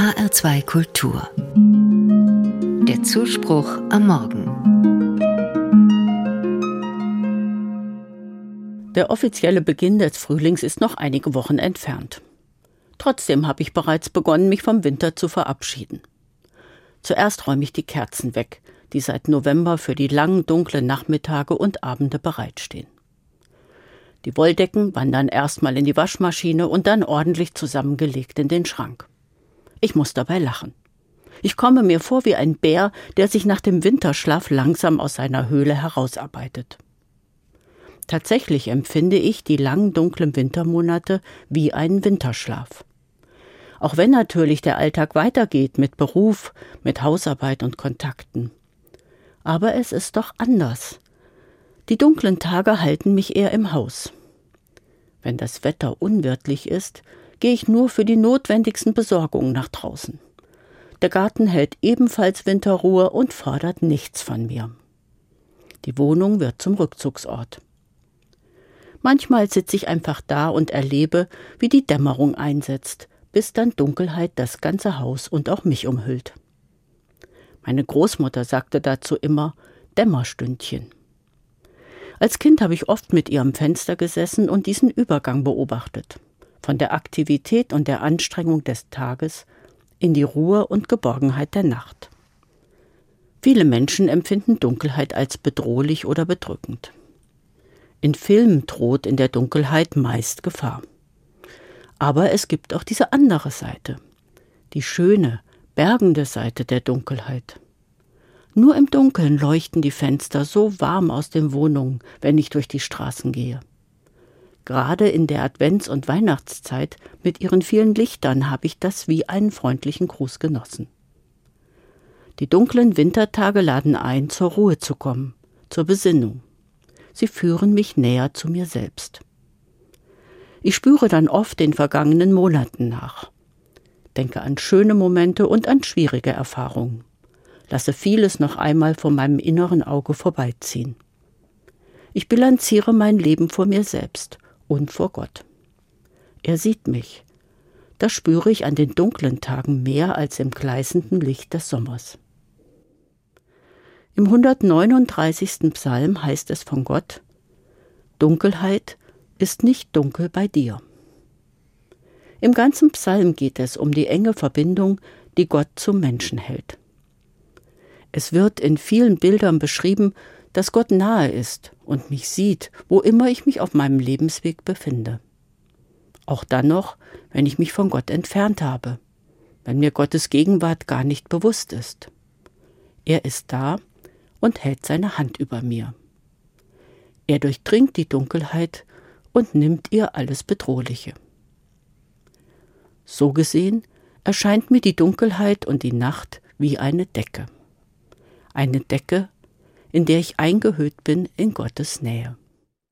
HR2 Kultur. Der Zuspruch am Morgen. Der offizielle Beginn des Frühlings ist noch einige Wochen entfernt. Trotzdem habe ich bereits begonnen, mich vom Winter zu verabschieden. Zuerst räume ich die Kerzen weg, die seit November für die langen dunklen Nachmittage und Abende bereitstehen. Die Wolldecken wandern erstmal in die Waschmaschine und dann ordentlich zusammengelegt in den Schrank. Ich muss dabei lachen. Ich komme mir vor wie ein Bär, der sich nach dem Winterschlaf langsam aus seiner Höhle herausarbeitet. Tatsächlich empfinde ich die langen dunklen Wintermonate wie einen Winterschlaf. Auch wenn natürlich der Alltag weitergeht mit Beruf, mit Hausarbeit und Kontakten. Aber es ist doch anders. Die dunklen Tage halten mich eher im Haus. Wenn das Wetter unwirtlich ist, gehe ich nur für die notwendigsten Besorgungen nach draußen. Der Garten hält ebenfalls Winterruhe und fordert nichts von mir. Die Wohnung wird zum Rückzugsort. Manchmal sitze ich einfach da und erlebe, wie die Dämmerung einsetzt, bis dann Dunkelheit das ganze Haus und auch mich umhüllt. Meine Großmutter sagte dazu immer Dämmerstündchen. Als Kind habe ich oft mit ihr am Fenster gesessen und diesen Übergang beobachtet von der Aktivität und der Anstrengung des Tages in die Ruhe und Geborgenheit der Nacht. Viele Menschen empfinden Dunkelheit als bedrohlich oder bedrückend. In Filmen droht in der Dunkelheit meist Gefahr. Aber es gibt auch diese andere Seite, die schöne, bergende Seite der Dunkelheit. Nur im Dunkeln leuchten die Fenster so warm aus den Wohnungen, wenn ich durch die Straßen gehe. Gerade in der Advents- und Weihnachtszeit mit ihren vielen Lichtern habe ich das wie einen freundlichen Gruß genossen. Die dunklen Wintertage laden ein, zur Ruhe zu kommen, zur Besinnung. Sie führen mich näher zu mir selbst. Ich spüre dann oft den vergangenen Monaten nach, denke an schöne Momente und an schwierige Erfahrungen, lasse vieles noch einmal vor meinem inneren Auge vorbeiziehen. Ich bilanziere mein Leben vor mir selbst und vor Gott. Er sieht mich. Das spüre ich an den dunklen Tagen mehr als im gleißenden Licht des Sommers. Im 139. Psalm heißt es von Gott, Dunkelheit ist nicht dunkel bei dir. Im ganzen Psalm geht es um die enge Verbindung, die Gott zum Menschen hält. Es wird in vielen Bildern beschrieben, dass Gott nahe ist und mich sieht, wo immer ich mich auf meinem Lebensweg befinde. Auch dann noch, wenn ich mich von Gott entfernt habe, wenn mir Gottes Gegenwart gar nicht bewusst ist. Er ist da und hält seine Hand über mir. Er durchdringt die Dunkelheit und nimmt ihr alles Bedrohliche. So gesehen erscheint mir die Dunkelheit und die Nacht wie eine Decke. Eine Decke, in der ich eingehüllt bin in Gottes Nähe.